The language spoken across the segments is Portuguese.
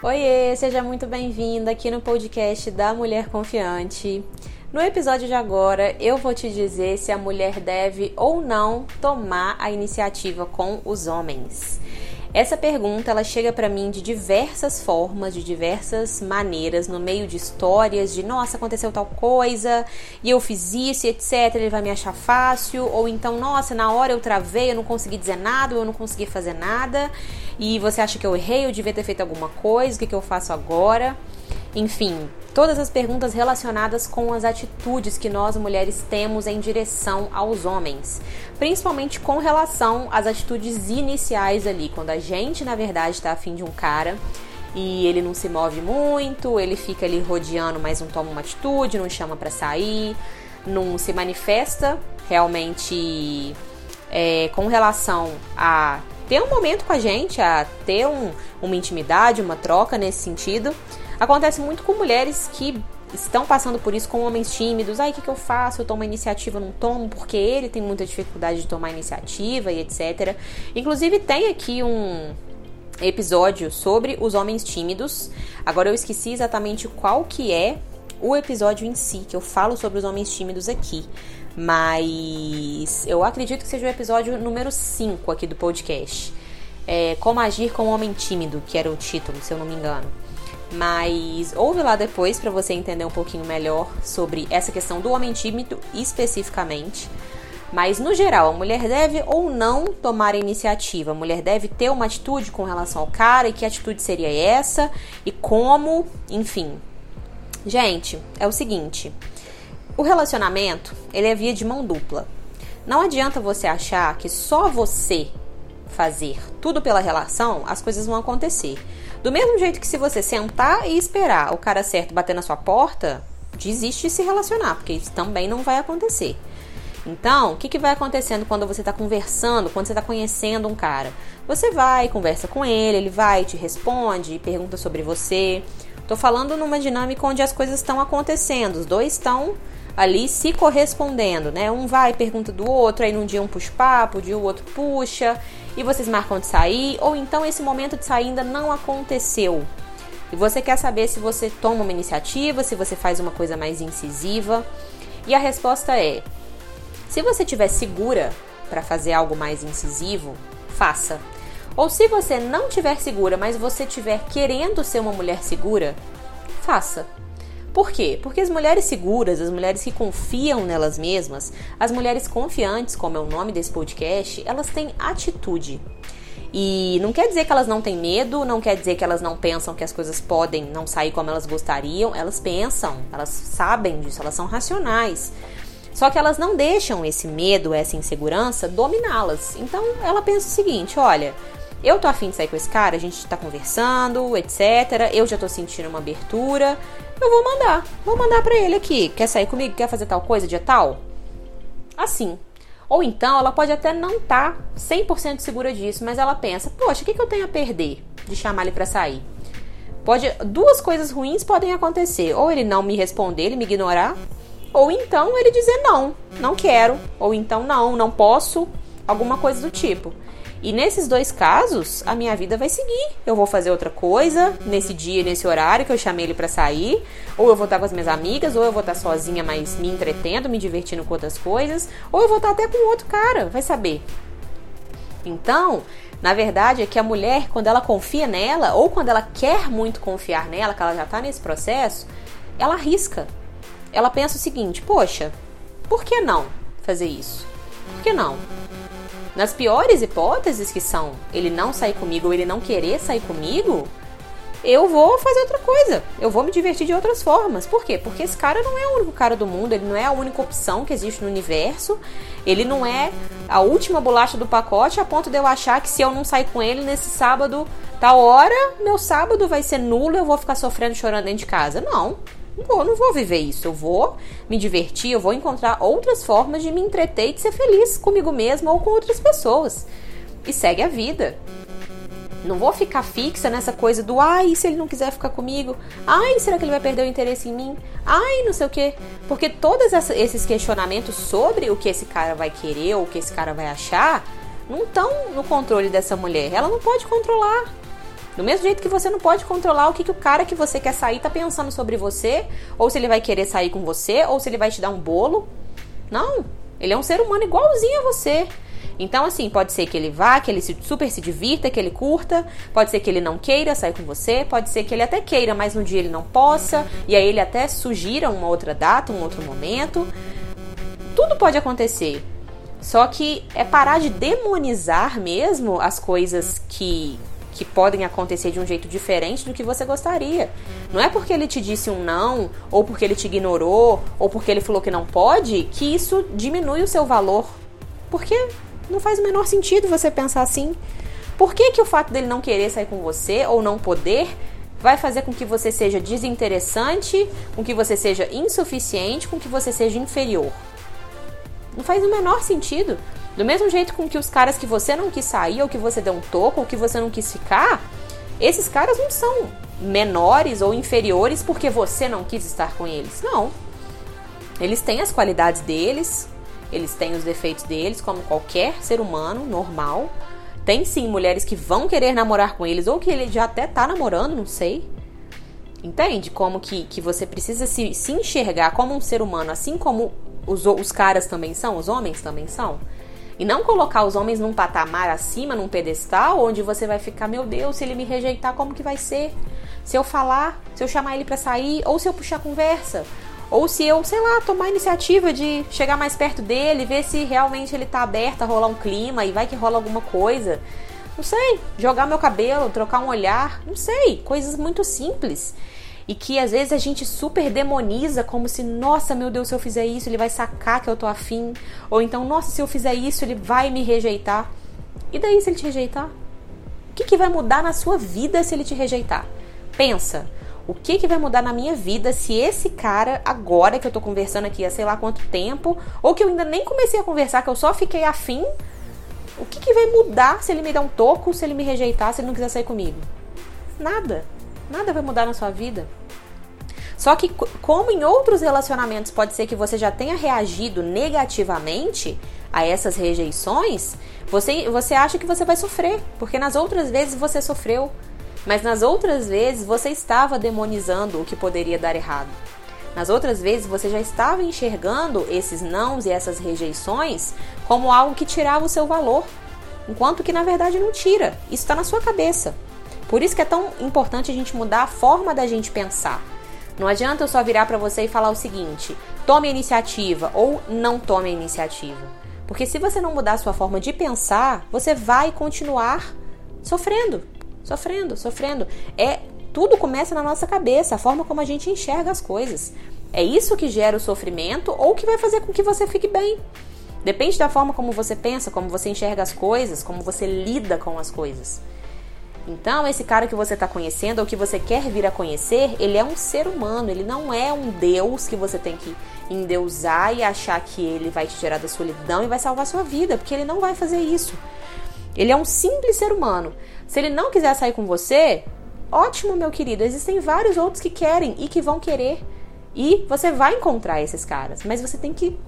Oiê, seja muito bem-vinda aqui no podcast da Mulher Confiante. No episódio de agora, eu vou te dizer se a mulher deve ou não tomar a iniciativa com os homens. Essa pergunta ela chega para mim de diversas formas, de diversas maneiras, no meio de histórias de nossa, aconteceu tal coisa e eu fiz isso etc. Ele vai me achar fácil, ou então, nossa, na hora eu travei, eu não consegui dizer nada, eu não consegui fazer nada e você acha que eu errei, eu devia ter feito alguma coisa, o que, que eu faço agora? Enfim, todas as perguntas relacionadas com as atitudes que nós mulheres temos em direção aos homens, principalmente com relação às atitudes iniciais ali, quando a gente na verdade está afim de um cara e ele não se move muito, ele fica ali rodeando, mas não toma uma atitude, não chama para sair, não se manifesta realmente é, com relação a ter um momento com a gente, a ter um, uma intimidade, uma troca nesse sentido. Acontece muito com mulheres que estão passando por isso com homens tímidos. Ai, o que, que eu faço? Eu tomo iniciativa, não tomo, porque ele tem muita dificuldade de tomar iniciativa e etc. Inclusive, tem aqui um episódio sobre os homens tímidos. Agora eu esqueci exatamente qual que é o episódio em si, que eu falo sobre os homens tímidos aqui. Mas eu acredito que seja o episódio número 5 aqui do podcast. É, Como agir com um homem tímido, que era o título, se eu não me engano. Mas ouve lá depois para você entender um pouquinho melhor sobre essa questão do homem tímido especificamente. Mas no geral, a mulher deve ou não tomar a iniciativa. A mulher deve ter uma atitude com relação ao cara e que atitude seria essa e como, enfim. Gente, é o seguinte, o relacionamento, ele é via de mão dupla. Não adianta você achar que só você fazer tudo pela relação, as coisas vão acontecer. Do mesmo jeito que se você sentar e esperar o cara certo bater na sua porta, desiste de se relacionar, porque isso também não vai acontecer. Então, o que, que vai acontecendo quando você está conversando, quando você está conhecendo um cara? Você vai, conversa com ele, ele vai, te responde, pergunta sobre você. Tô falando numa dinâmica onde as coisas estão acontecendo, os dois estão ali se correspondendo, né? Um vai pergunta do outro, aí num dia um puxa papo, dia o outro puxa, e vocês marcam de sair, ou então esse momento de sair ainda não aconteceu. E você quer saber se você toma uma iniciativa, se você faz uma coisa mais incisiva. E a resposta é: se você estiver segura para fazer algo mais incisivo, faça. Ou se você não estiver segura, mas você estiver querendo ser uma mulher segura, faça. Por quê? Porque as mulheres seguras, as mulheres que confiam nelas mesmas, as mulheres confiantes, como é o nome desse podcast, elas têm atitude. E não quer dizer que elas não têm medo, não quer dizer que elas não pensam que as coisas podem não sair como elas gostariam. Elas pensam, elas sabem disso, elas são racionais. Só que elas não deixam esse medo, essa insegurança dominá-las. Então ela pensa o seguinte: olha, eu tô afim de sair com esse cara, a gente tá conversando, etc. Eu já tô sentindo uma abertura. Eu vou mandar. Vou mandar pra ele aqui. Quer sair comigo? Quer fazer tal coisa, dia tal? Assim. Ou então ela pode até não estar tá 100% segura disso, mas ela pensa: poxa, o que, que eu tenho a perder de chamar ele para sair? Pode, duas coisas ruins podem acontecer. Ou ele não me responder, ele me ignorar, ou então ele dizer não, não quero, ou então não, não posso, alguma coisa do tipo. E nesses dois casos, a minha vida vai seguir. Eu vou fazer outra coisa nesse dia, nesse horário que eu chamei ele para sair, ou eu vou estar com as minhas amigas, ou eu vou estar sozinha, mas me entretendo, me divertindo com outras coisas, ou eu vou estar até com outro cara, vai saber. Então, na verdade, é que a mulher, quando ela confia nela, ou quando ela quer muito confiar nela, que ela já está nesse processo, ela arrisca. Ela pensa o seguinte: poxa, por que não fazer isso? Por que não? Nas piores hipóteses, que são ele não sair comigo ou ele não querer sair comigo, eu vou fazer outra coisa. Eu vou me divertir de outras formas. Por quê? Porque esse cara não é o único cara do mundo, ele não é a única opção que existe no universo. Ele não é a última bolacha do pacote a ponto de eu achar que se eu não sair com ele nesse sábado, tal hora, meu sábado vai ser nulo, eu vou ficar sofrendo, chorando dentro de casa. Não. Não não vou viver isso. Eu vou me divertir, eu vou encontrar outras formas de me entreter e de ser feliz comigo mesma ou com outras pessoas. E segue a vida. Não vou ficar fixa nessa coisa do ai, se ele não quiser ficar comigo? Ai, será que ele vai perder o interesse em mim? Ai, não sei o quê. Porque todos esses questionamentos sobre o que esse cara vai querer ou o que esse cara vai achar não estão no controle dessa mulher. Ela não pode controlar. Do mesmo jeito que você não pode controlar o que, que o cara que você quer sair tá pensando sobre você, ou se ele vai querer sair com você, ou se ele vai te dar um bolo. Não, ele é um ser humano igualzinho a você. Então, assim, pode ser que ele vá, que ele super se divirta, que ele curta, pode ser que ele não queira sair com você, pode ser que ele até queira, mas no dia ele não possa, e aí ele até sugira uma outra data, um outro momento. Tudo pode acontecer. Só que é parar de demonizar mesmo as coisas que que podem acontecer de um jeito diferente do que você gostaria. Não é porque ele te disse um não, ou porque ele te ignorou, ou porque ele falou que não pode, que isso diminui o seu valor. Porque não faz o menor sentido você pensar assim. Por que, que o fato dele não querer sair com você ou não poder vai fazer com que você seja desinteressante, com que você seja insuficiente, com que você seja inferior? Não faz o menor sentido. Do mesmo jeito com que os caras que você não quis sair, ou que você deu um toco, ou que você não quis ficar, esses caras não são menores ou inferiores porque você não quis estar com eles. Não. Eles têm as qualidades deles, eles têm os defeitos deles, como qualquer ser humano normal. Tem sim mulheres que vão querer namorar com eles, ou que ele já até tá namorando, não sei. Entende? Como que, que você precisa se, se enxergar como um ser humano, assim como os, os caras também são, os homens também são. E não colocar os homens num patamar acima, num pedestal, onde você vai ficar, meu Deus, se ele me rejeitar, como que vai ser? Se eu falar, se eu chamar ele para sair, ou se eu puxar conversa, ou se eu, sei lá, tomar a iniciativa de chegar mais perto dele, ver se realmente ele tá aberto a rolar um clima e vai que rola alguma coisa. Não sei, jogar meu cabelo, trocar um olhar, não sei, coisas muito simples e que às vezes a gente super demoniza como se, nossa, meu Deus, se eu fizer isso, ele vai sacar que eu tô afim, ou então, nossa, se eu fizer isso, ele vai me rejeitar. E daí se ele te rejeitar? O que, que vai mudar na sua vida se ele te rejeitar? Pensa, o que, que vai mudar na minha vida se esse cara, agora que eu tô conversando aqui há sei lá quanto tempo, ou que eu ainda nem comecei a conversar, que eu só fiquei afim, o que, que vai mudar se ele me der um toco, se ele me rejeitar, se ele não quiser sair comigo? Nada. Nada vai mudar na sua vida. Só que, como em outros relacionamentos pode ser que você já tenha reagido negativamente a essas rejeições, você, você acha que você vai sofrer, porque nas outras vezes você sofreu, mas nas outras vezes você estava demonizando o que poderia dar errado. Nas outras vezes você já estava enxergando esses nãos e essas rejeições como algo que tirava o seu valor, enquanto que na verdade não tira. Isso está na sua cabeça. Por isso que é tão importante a gente mudar a forma da gente pensar. Não adianta eu só virar para você e falar o seguinte: tome a iniciativa ou não tome a iniciativa. Porque se você não mudar a sua forma de pensar, você vai continuar sofrendo, sofrendo, sofrendo. É tudo começa na nossa cabeça, a forma como a gente enxerga as coisas. É isso que gera o sofrimento ou que vai fazer com que você fique bem. Depende da forma como você pensa, como você enxerga as coisas, como você lida com as coisas. Então, esse cara que você está conhecendo ou que você quer vir a conhecer, ele é um ser humano, ele não é um Deus que você tem que endeusar e achar que ele vai te tirar da solidão e vai salvar a sua vida, porque ele não vai fazer isso. Ele é um simples ser humano. Se ele não quiser sair com você, ótimo, meu querido. Existem vários outros que querem e que vão querer. E você vai encontrar esses caras, mas você tem que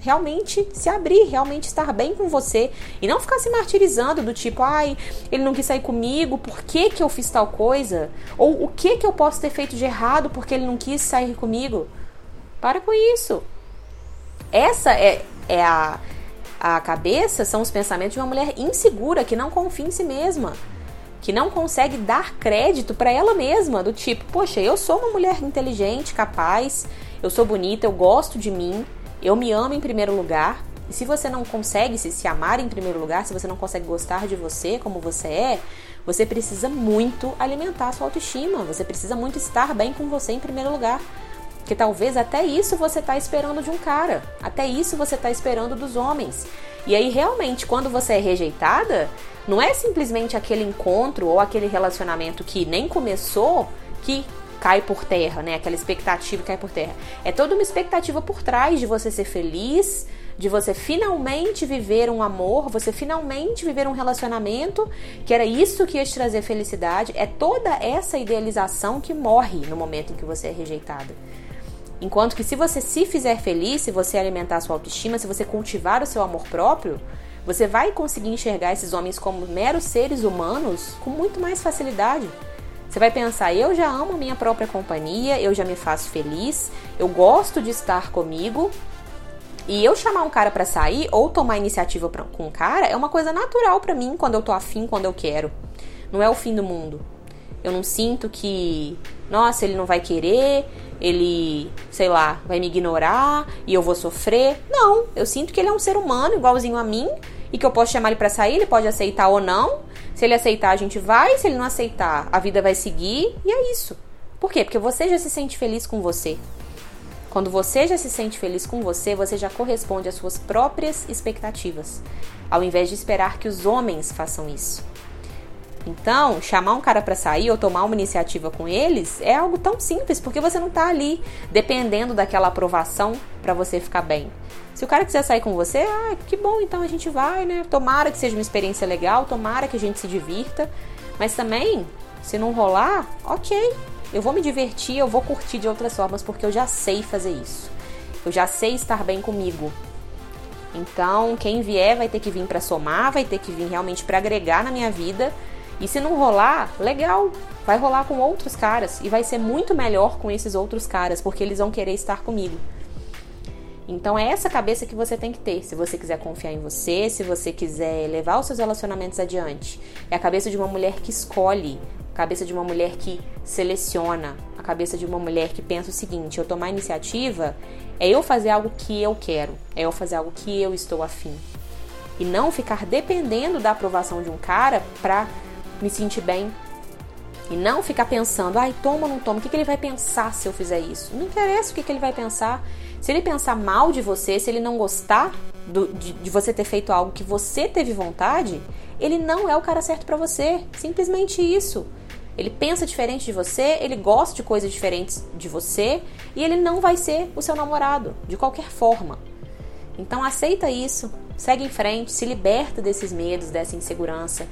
realmente se abrir, realmente estar bem com você e não ficar se martirizando do tipo, ai, ele não quis sair comigo, por que que eu fiz tal coisa? Ou o que que eu posso ter feito de errado porque ele não quis sair comigo? Para com isso. Essa é, é a, a cabeça, são os pensamentos de uma mulher insegura que não confia em si mesma. Que não consegue dar crédito para ela mesma, do tipo, poxa, eu sou uma mulher inteligente, capaz, eu sou bonita, eu gosto de mim, eu me amo em primeiro lugar. E se você não consegue se, se amar em primeiro lugar, se você não consegue gostar de você como você é, você precisa muito alimentar a sua autoestima. Você precisa muito estar bem com você em primeiro lugar. Porque talvez até isso você está esperando de um cara. Até isso você está esperando dos homens. E aí, realmente, quando você é rejeitada, não é simplesmente aquele encontro ou aquele relacionamento que nem começou que cai por terra, né? Aquela expectativa cai por terra. É toda uma expectativa por trás de você ser feliz, de você finalmente viver um amor, você finalmente viver um relacionamento, que era isso que ia te trazer felicidade. É toda essa idealização que morre no momento em que você é rejeitada. Enquanto que se você se fizer feliz, se você alimentar a sua autoestima, se você cultivar o seu amor próprio, Você vai conseguir enxergar esses homens como meros seres humanos com muito mais facilidade. Você vai pensar, eu já amo minha própria companhia, eu já me faço feliz, eu gosto de estar comigo. E eu chamar um cara para sair ou tomar iniciativa pra, com um cara é uma coisa natural para mim quando eu tô afim, quando eu quero. Não é o fim do mundo. Eu não sinto que, nossa, ele não vai querer, ele, sei lá, vai me ignorar e eu vou sofrer. Não, eu sinto que ele é um ser humano igualzinho a mim e que eu posso chamar ele para sair, ele pode aceitar ou não. Se ele aceitar, a gente vai, se ele não aceitar, a vida vai seguir e é isso. Por quê? Porque você já se sente feliz com você. Quando você já se sente feliz com você, você já corresponde às suas próprias expectativas, ao invés de esperar que os homens façam isso. Então, chamar um cara para sair ou tomar uma iniciativa com eles é algo tão simples, porque você não tá ali dependendo daquela aprovação para você ficar bem. Se o cara quiser sair com você, ah, que bom, então a gente vai, né? Tomara que seja uma experiência legal, tomara que a gente se divirta. Mas também, se não rolar, ok. Eu vou me divertir, eu vou curtir de outras formas, porque eu já sei fazer isso. Eu já sei estar bem comigo. Então, quem vier vai ter que vir para somar, vai ter que vir realmente para agregar na minha vida e se não rolar, legal, vai rolar com outros caras e vai ser muito melhor com esses outros caras, porque eles vão querer estar comigo. Então é essa cabeça que você tem que ter, se você quiser confiar em você, se você quiser levar os seus relacionamentos adiante. É a cabeça de uma mulher que escolhe, a cabeça de uma mulher que seleciona, a cabeça de uma mulher que pensa o seguinte: eu tomar iniciativa é eu fazer algo que eu quero, é eu fazer algo que eu estou afim. E não ficar dependendo da aprovação de um cara para me sentir bem. E não ficar pensando, ai, toma ou não toma, o que, que ele vai pensar se eu fizer isso? Não interessa o que, que ele vai pensar. Se ele pensar mal de você, se ele não gostar do, de, de você ter feito algo que você teve vontade, ele não é o cara certo para você. Simplesmente isso. Ele pensa diferente de você, ele gosta de coisas diferentes de você e ele não vai ser o seu namorado, de qualquer forma. Então aceita isso, segue em frente, se liberta desses medos, dessa insegurança.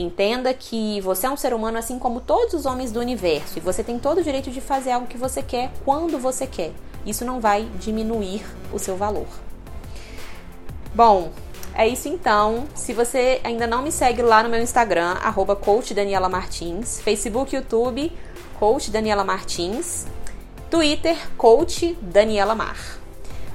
Entenda que você é um ser humano assim como todos os homens do universo e você tem todo o direito de fazer algo que você quer quando você quer. Isso não vai diminuir o seu valor. Bom, é isso então. Se você ainda não me segue lá no meu Instagram, arroba Facebook, YouTube, Coach Daniela Martins, Twitter, Coach Daniela Mar.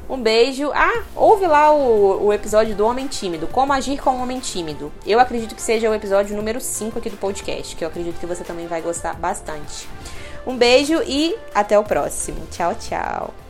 Um beijo. Ah, ouve lá o, o episódio do Homem Tímido. Como agir com um homem tímido. Eu acredito que seja o episódio número 5 aqui do podcast, que eu acredito que você também vai gostar bastante. Um beijo e até o próximo. Tchau, tchau.